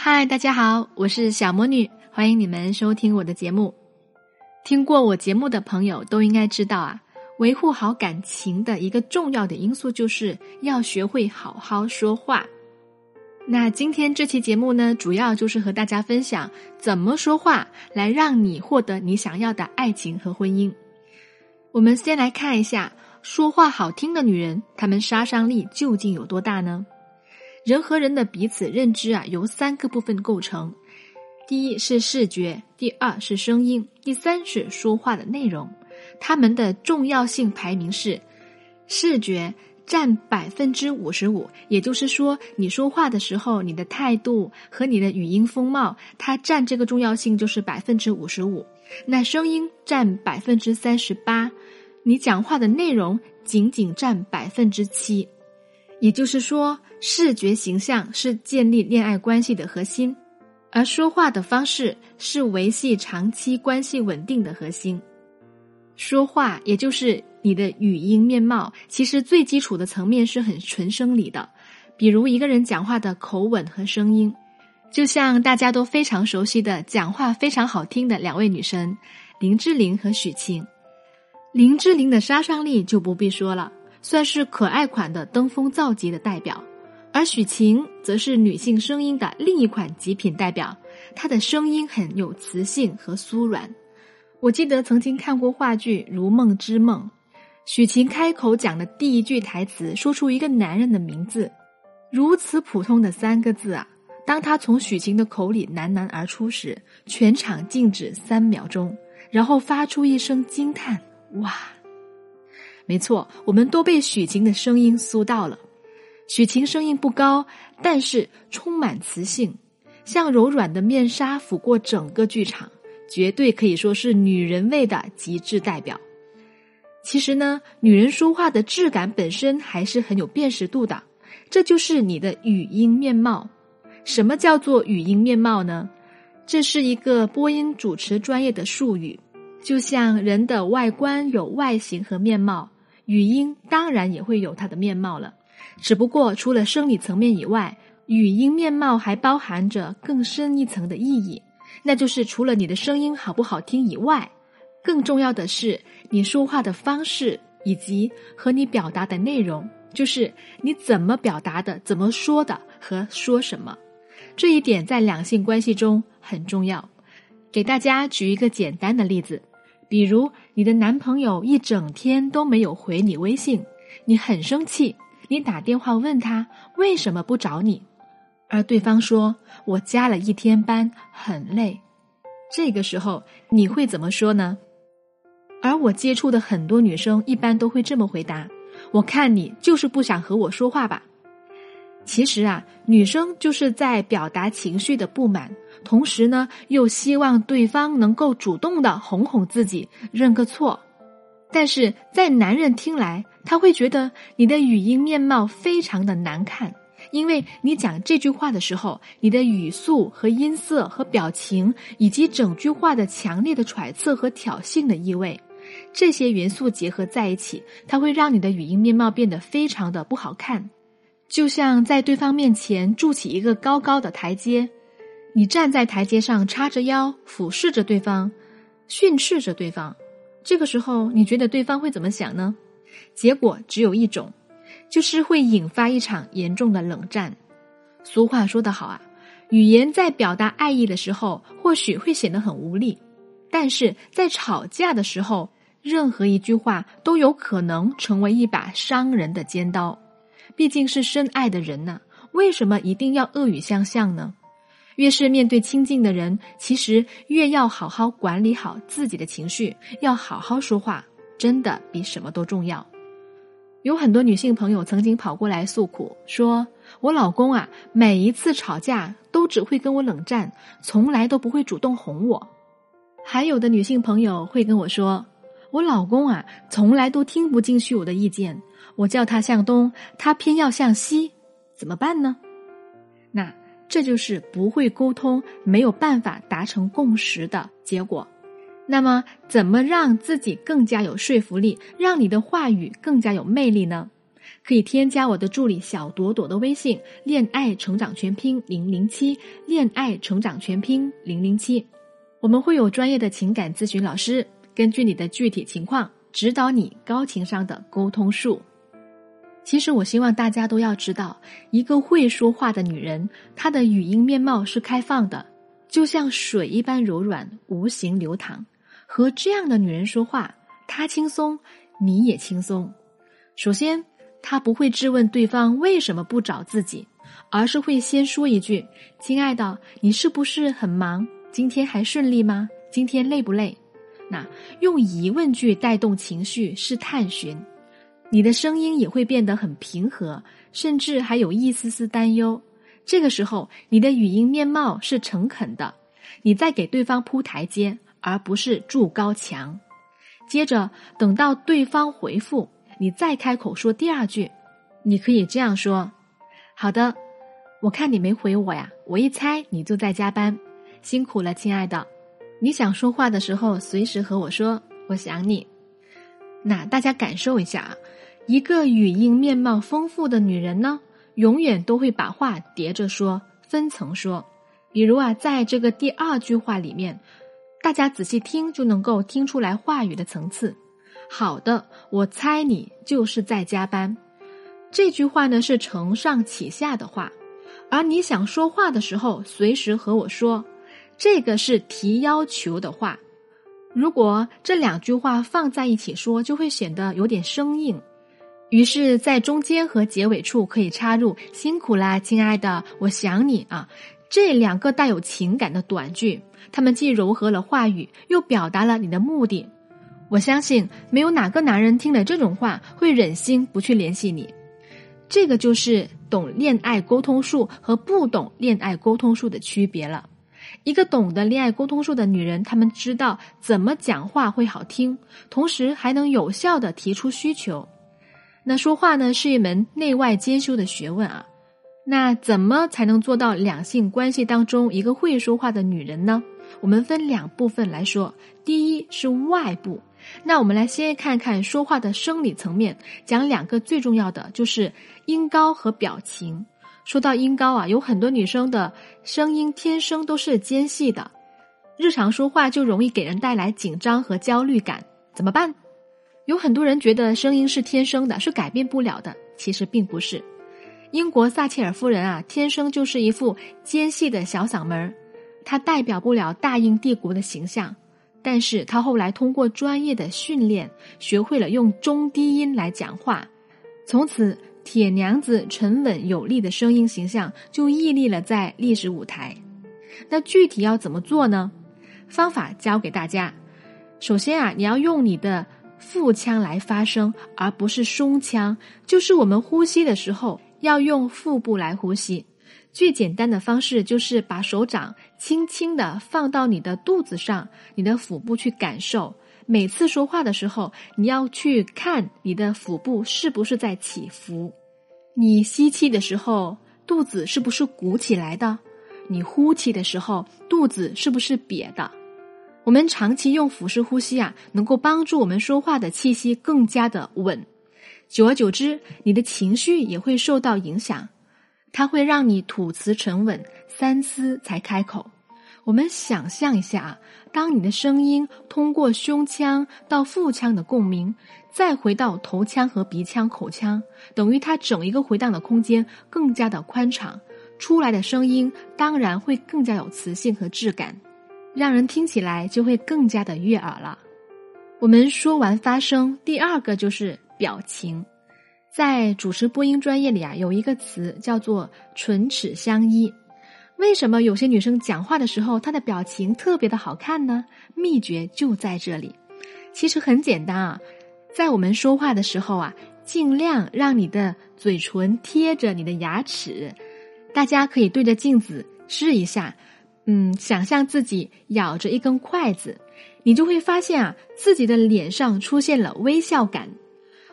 嗨，大家好，我是小魔女，欢迎你们收听我的节目。听过我节目的朋友都应该知道啊，维护好感情的一个重要的因素就是要学会好好说话。那今天这期节目呢，主要就是和大家分享怎么说话来让你获得你想要的爱情和婚姻。我们先来看一下，说话好听的女人，她们杀伤力究竟有多大呢？人和人的彼此认知啊，由三个部分构成：第一是视觉，第二是声音，第三是说话的内容。它们的重要性排名是：视觉占百分之五十五，也就是说，你说话的时候，你的态度和你的语音风貌，它占这个重要性就是百分之五十五。那声音占百分之三十八，你讲话的内容仅仅占百分之七。也就是说，视觉形象是建立恋爱关系的核心，而说话的方式是维系长期关系稳定的核心。说话，也就是你的语音面貌，其实最基础的层面是很纯生理的，比如一个人讲话的口吻和声音，就像大家都非常熟悉的讲话非常好听的两位女神林志玲和许晴。林志玲的杀伤力就不必说了。算是可爱款的登峰造极的代表，而许晴则是女性声音的另一款极品代表。她的声音很有磁性和酥软。我记得曾经看过话剧《如梦之梦》，许晴开口讲的第一句台词，说出一个男人的名字，如此普通的三个字啊！当他从许晴的口里喃喃而出时，全场静止三秒钟，然后发出一声惊叹：“哇！”没错，我们都被许晴的声音酥到了。许晴声音不高，但是充满磁性，像柔软的面纱抚过整个剧场，绝对可以说是女人味的极致代表。其实呢，女人说话的质感本身还是很有辨识度的，这就是你的语音面貌。什么叫做语音面貌呢？这是一个播音主持专业的术语，就像人的外观有外形和面貌。语音当然也会有它的面貌了，只不过除了生理层面以外，语音面貌还包含着更深一层的意义，那就是除了你的声音好不好听以外，更重要的是你说话的方式以及和你表达的内容，就是你怎么表达的、怎么说的和说什么，这一点在两性关系中很重要。给大家举一个简单的例子。比如，你的男朋友一整天都没有回你微信，你很生气，你打电话问他为什么不找你，而对方说：“我加了一天班，很累。”这个时候你会怎么说呢？而我接触的很多女生一般都会这么回答：“我看你就是不想和我说话吧。”其实啊，女生就是在表达情绪的不满。同时呢，又希望对方能够主动的哄哄自己，认个错。但是在男人听来，他会觉得你的语音面貌非常的难看，因为你讲这句话的时候，你的语速和音色和表情，以及整句话的强烈的揣测和挑衅的意味，这些元素结合在一起，它会让你的语音面貌变得非常的不好看，就像在对方面前筑起一个高高的台阶。你站在台阶上，叉着腰，俯视着对方，训斥着对方。这个时候，你觉得对方会怎么想呢？结果只有一种，就是会引发一场严重的冷战。俗话说得好啊，语言在表达爱意的时候，或许会显得很无力，但是在吵架的时候，任何一句话都有可能成为一把伤人的尖刀。毕竟是深爱的人呢，为什么一定要恶语相向呢？越是面对亲近的人，其实越要好好管理好自己的情绪，要好好说话，真的比什么都重要。有很多女性朋友曾经跑过来诉苦，说我老公啊，每一次吵架都只会跟我冷战，从来都不会主动哄我。还有的女性朋友会跟我说，我老公啊，从来都听不进去我的意见，我叫他向东，他偏要向西，怎么办呢？那。这就是不会沟通、没有办法达成共识的结果。那么，怎么让自己更加有说服力，让你的话语更加有魅力呢？可以添加我的助理小朵朵的微信“恋爱成长全拼零零七”，恋爱成长全拼零零七，我们会有专业的情感咨询老师，根据你的具体情况指导你高情商的沟通术。其实，我希望大家都要知道，一个会说话的女人，她的语音面貌是开放的，就像水一般柔软，无形流淌。和这样的女人说话，她轻松，你也轻松。首先，她不会质问对方为什么不找自己，而是会先说一句：“亲爱的，你是不是很忙？今天还顺利吗？今天累不累？”那用疑问句带动情绪是探寻。你的声音也会变得很平和，甚至还有一丝丝担忧。这个时候，你的语音面貌是诚恳的，你在给对方铺台阶，而不是筑高墙。接着，等到对方回复，你再开口说第二句。你可以这样说：“好的，我看你没回我呀，我一猜你就在加班，辛苦了，亲爱的。你想说话的时候，随时和我说，我想你。”那大家感受一下啊。一个语音面貌丰富的女人呢，永远都会把话叠着说，分层说。比如啊，在这个第二句话里面，大家仔细听就能够听出来话语的层次。好的，我猜你就是在加班。这句话呢是承上启下的话，而你想说话的时候，随时和我说，这个是提要求的话。如果这两句话放在一起说，就会显得有点生硬。于是，在中间和结尾处可以插入“辛苦啦，亲爱的，我想你啊”这两个带有情感的短句，它们既柔和了话语，又表达了你的目的。我相信，没有哪个男人听了这种话会忍心不去联系你。这个就是懂恋爱沟通术和不懂恋爱沟通术的区别了。一个懂得恋爱沟通术的女人，她们知道怎么讲话会好听，同时还能有效的提出需求。那说话呢是一门内外兼修的学问啊，那怎么才能做到两性关系当中一个会说话的女人呢？我们分两部分来说，第一是外部，那我们来先看看说话的生理层面，讲两个最重要的就是音高和表情。说到音高啊，有很多女生的声音天生都是尖细的，日常说话就容易给人带来紧张和焦虑感，怎么办？有很多人觉得声音是天生的，是改变不了的。其实并不是。英国撒切尔夫人啊，天生就是一副尖细的小嗓门儿，她代表不了大英帝国的形象。但是她后来通过专业的训练，学会了用中低音来讲话，从此铁娘子沉稳有力的声音形象就屹立了在历史舞台。那具体要怎么做呢？方法教给大家。首先啊，你要用你的。腹腔来发声，而不是胸腔。就是我们呼吸的时候要用腹部来呼吸。最简单的方式就是把手掌轻轻的放到你的肚子上，你的腹部去感受。每次说话的时候，你要去看你的腹部是不是在起伏。你吸气的时候，肚子是不是鼓起来的？你呼气的时候，肚子是不是瘪的？我们长期用腹式呼吸啊，能够帮助我们说话的气息更加的稳。久而久之，你的情绪也会受到影响，它会让你吐词沉稳，三思才开口。我们想象一下啊，当你的声音通过胸腔到腹腔的共鸣，再回到头腔和鼻腔、口腔，等于它整一个回荡的空间更加的宽敞，出来的声音当然会更加有磁性和质感。让人听起来就会更加的悦耳了。我们说完发声，第二个就是表情。在主持播音专业里啊，有一个词叫做“唇齿相依”。为什么有些女生讲话的时候，她的表情特别的好看呢？秘诀就在这里。其实很简单啊，在我们说话的时候啊，尽量让你的嘴唇贴着你的牙齿。大家可以对着镜子试一下。嗯，想象自己咬着一根筷子，你就会发现啊，自己的脸上出现了微笑感。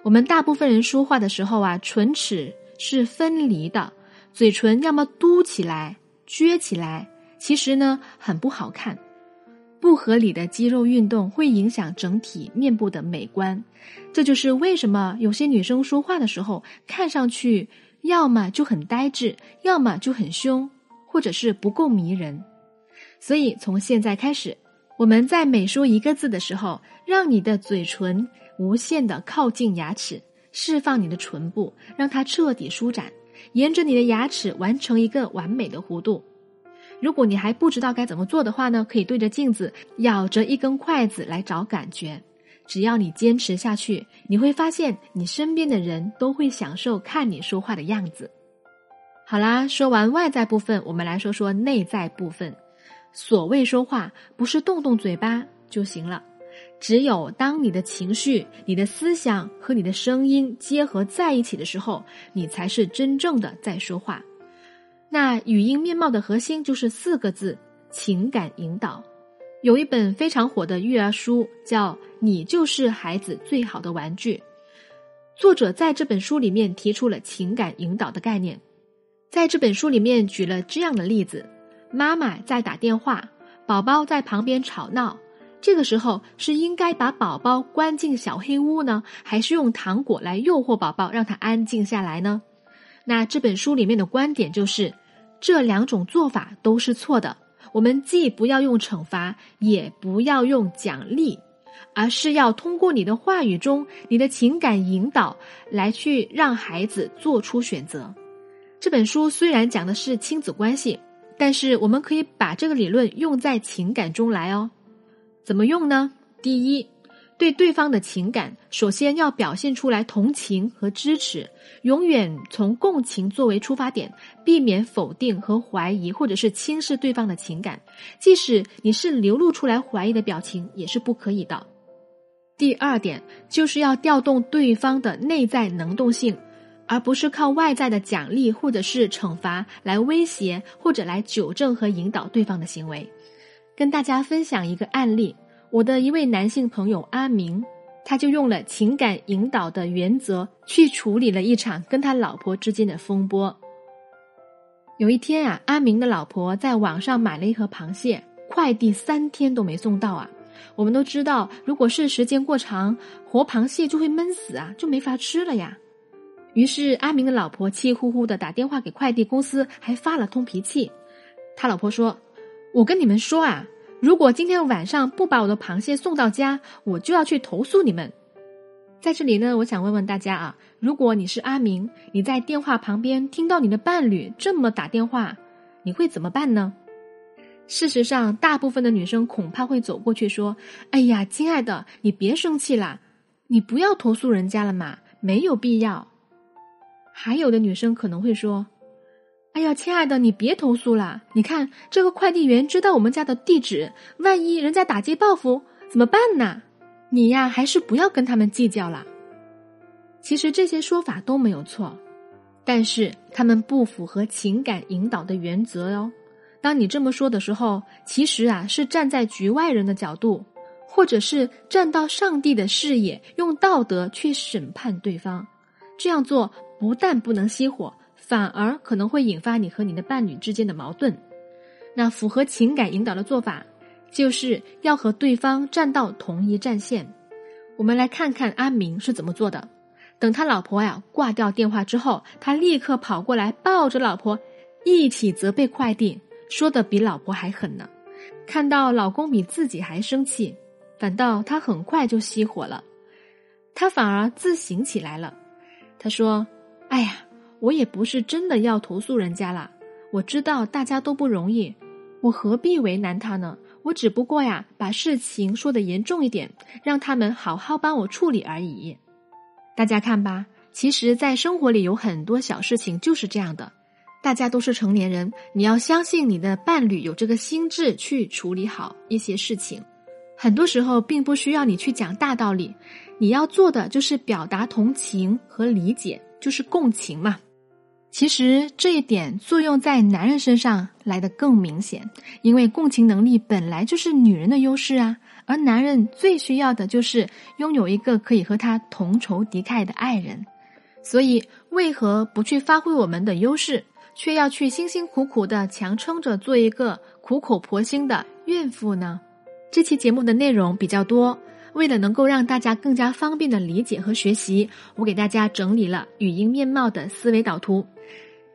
我们大部分人说话的时候啊，唇齿是分离的，嘴唇要么嘟起来、撅起来，其实呢很不好看。不合理的肌肉运动会影响整体面部的美观。这就是为什么有些女生说话的时候看上去要么就很呆滞，要么就很凶，或者是不够迷人。所以从现在开始，我们在每说一个字的时候，让你的嘴唇无限的靠近牙齿，释放你的唇部，让它彻底舒展，沿着你的牙齿完成一个完美的弧度。如果你还不知道该怎么做的话呢，可以对着镜子咬着一根筷子来找感觉。只要你坚持下去，你会发现你身边的人都会享受看你说话的样子。好啦，说完外在部分，我们来说说内在部分。所谓说话，不是动动嘴巴就行了。只有当你的情绪、你的思想和你的声音结合在一起的时候，你才是真正的在说话。那语音面貌的核心就是四个字：情感引导。有一本非常火的育儿书，叫《你就是孩子最好的玩具》。作者在这本书里面提出了情感引导的概念。在这本书里面举了这样的例子：妈妈在打电话，宝宝在旁边吵闹，这个时候是应该把宝宝关进小黑屋呢，还是用糖果来诱惑宝宝，让他安静下来呢？那这本书里面的观点就是，这两种做法都是错的。我们既不要用惩罚，也不要用奖励，而是要通过你的话语中、你的情感引导，来去让孩子做出选择。这本书虽然讲的是亲子关系，但是我们可以把这个理论用在情感中来哦。怎么用呢？第一。对对方的情感，首先要表现出来同情和支持，永远从共情作为出发点，避免否定和怀疑，或者是轻视对方的情感。即使你是流露出来怀疑的表情，也是不可以的。第二点就是要调动对方的内在能动性，而不是靠外在的奖励或者是惩罚来威胁或者来纠正和引导对方的行为。跟大家分享一个案例。我的一位男性朋友阿明，他就用了情感引导的原则去处理了一场跟他老婆之间的风波。有一天啊，阿明的老婆在网上买了一盒螃蟹，快递三天都没送到啊。我们都知道，如果是时间过长，活螃蟹就会闷死啊，就没法吃了呀。于是阿明的老婆气呼呼的打电话给快递公司，还发了通脾气。他老婆说：“我跟你们说啊。”如果今天晚上不把我的螃蟹送到家，我就要去投诉你们。在这里呢，我想问问大家啊，如果你是阿明，你在电话旁边听到你的伴侣这么打电话，你会怎么办呢？事实上，大部分的女生恐怕会走过去说：“哎呀，亲爱的，你别生气啦，你不要投诉人家了嘛，没有必要。”还有的女生可能会说。哎呀，亲爱的，你别投诉了。你看，这个快递员知道我们家的地址，万一人家打击报复怎么办呢？你呀，还是不要跟他们计较了。其实这些说法都没有错，但是他们不符合情感引导的原则哦。当你这么说的时候，其实啊是站在局外人的角度，或者是站到上帝的视野，用道德去审判对方。这样做不但不能熄火。反而可能会引发你和你的伴侣之间的矛盾。那符合情感引导的做法，就是要和对方站到同一战线。我们来看看阿明是怎么做的。等他老婆呀挂掉电话之后，他立刻跑过来抱着老婆，一起责备快递，说的比老婆还狠呢。看到老公比自己还生气，反倒他很快就熄火了。他反而自省起来了。他说：“哎呀。”我也不是真的要投诉人家啦，我知道大家都不容易，我何必为难他呢？我只不过呀，把事情说的严重一点，让他们好好帮我处理而已。大家看吧，其实，在生活里有很多小事情就是这样的。大家都是成年人，你要相信你的伴侣有这个心智去处理好一些事情。很多时候，并不需要你去讲大道理，你要做的就是表达同情和理解，就是共情嘛。其实这一点作用在男人身上来的更明显，因为共情能力本来就是女人的优势啊，而男人最需要的就是拥有一个可以和他同仇敌忾的爱人。所以，为何不去发挥我们的优势，却要去辛辛苦苦的强撑着做一个苦口婆心的怨妇呢？这期节目的内容比较多，为了能够让大家更加方便的理解和学习，我给大家整理了语音面貌的思维导图，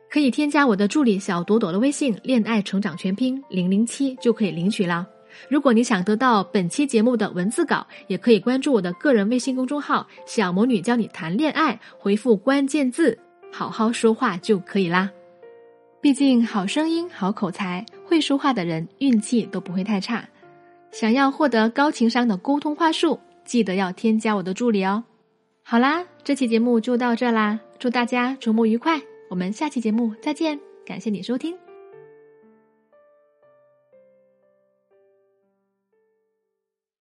可以添加我的助理小朵朵的微信“恋爱成长全拼零零七”就可以领取了。如果你想得到本期节目的文字稿，也可以关注我的个人微信公众号“小魔女教你谈恋爱”，回复关键字“好好说话”就可以啦。毕竟好声音、好口才、会说话的人，运气都不会太差。想要获得高情商的沟通话术，记得要添加我的助理哦。好啦，这期节目就到这啦，祝大家周末愉快，我们下期节目再见，感谢你收听。